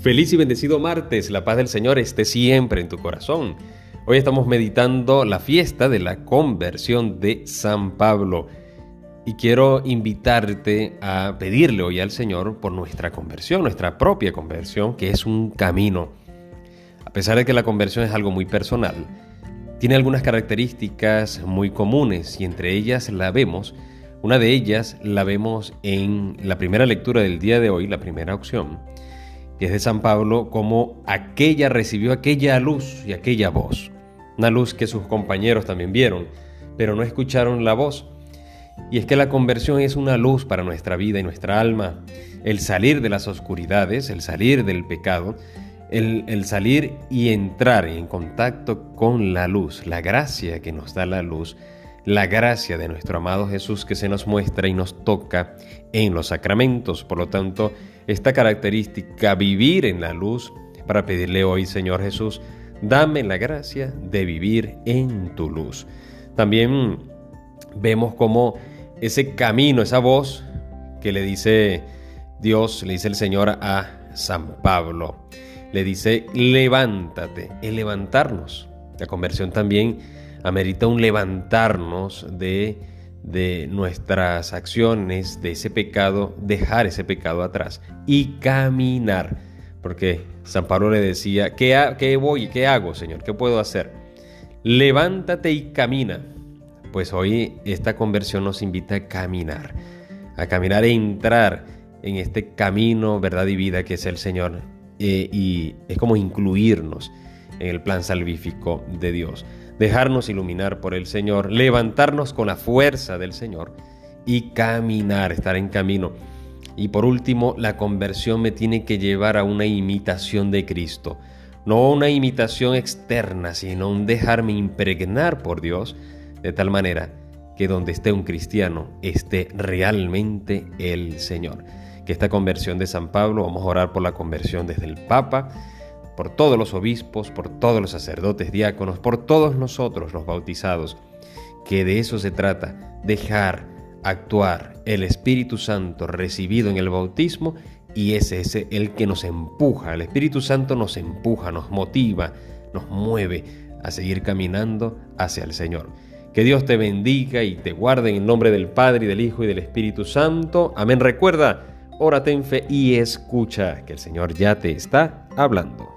Feliz y bendecido martes, la paz del Señor esté siempre en tu corazón. Hoy estamos meditando la fiesta de la conversión de San Pablo y quiero invitarte a pedirle hoy al Señor por nuestra conversión, nuestra propia conversión, que es un camino. A pesar de que la conversión es algo muy personal, tiene algunas características muy comunes y entre ellas la vemos, una de ellas la vemos en la primera lectura del día de hoy, la primera opción que es de San Pablo, como aquella recibió aquella luz y aquella voz. Una luz que sus compañeros también vieron, pero no escucharon la voz. Y es que la conversión es una luz para nuestra vida y nuestra alma. El salir de las oscuridades, el salir del pecado, el, el, salir y entrar en contacto con la luz, la gracia que nos da la luz, la gracia de nuestro amado Jesús que se nos muestra y nos toca en los sacramentos. Por lo tanto, esta característica, vivir en la luz, para pedirle hoy, Señor Jesús, dame la gracia de vivir en tu luz. También vemos como ese camino, esa voz que le dice Dios, le dice el Señor a San Pablo, le dice, levántate, el levantarnos. La conversión también amerita un levantarnos de, de nuestras acciones, de ese pecado, dejar ese pecado atrás y caminar. Porque San Pablo le decía, ¿qué, qué voy? ¿Qué hago, Señor? ¿Qué puedo hacer? Levántate y camina. Pues hoy esta conversión nos invita a caminar, a caminar e entrar en este camino, verdad y vida que es el Señor. Eh, y es como incluirnos en el plan salvífico de Dios dejarnos iluminar por el Señor, levantarnos con la fuerza del Señor y caminar, estar en camino. Y por último, la conversión me tiene que llevar a una imitación de Cristo. No una imitación externa, sino un dejarme impregnar por Dios de tal manera que donde esté un cristiano esté realmente el Señor. Que esta conversión de San Pablo, vamos a orar por la conversión desde el Papa, por todos los obispos, por todos los sacerdotes, diáconos, por todos nosotros los bautizados, que de eso se trata, dejar actuar el Espíritu Santo recibido en el bautismo y ese es el que nos empuja, el Espíritu Santo nos empuja, nos motiva, nos mueve a seguir caminando hacia el Señor. Que Dios te bendiga y te guarde en el nombre del Padre y del Hijo y del Espíritu Santo. Amén. Recuerda, órate en fe y escucha que el Señor ya te está hablando.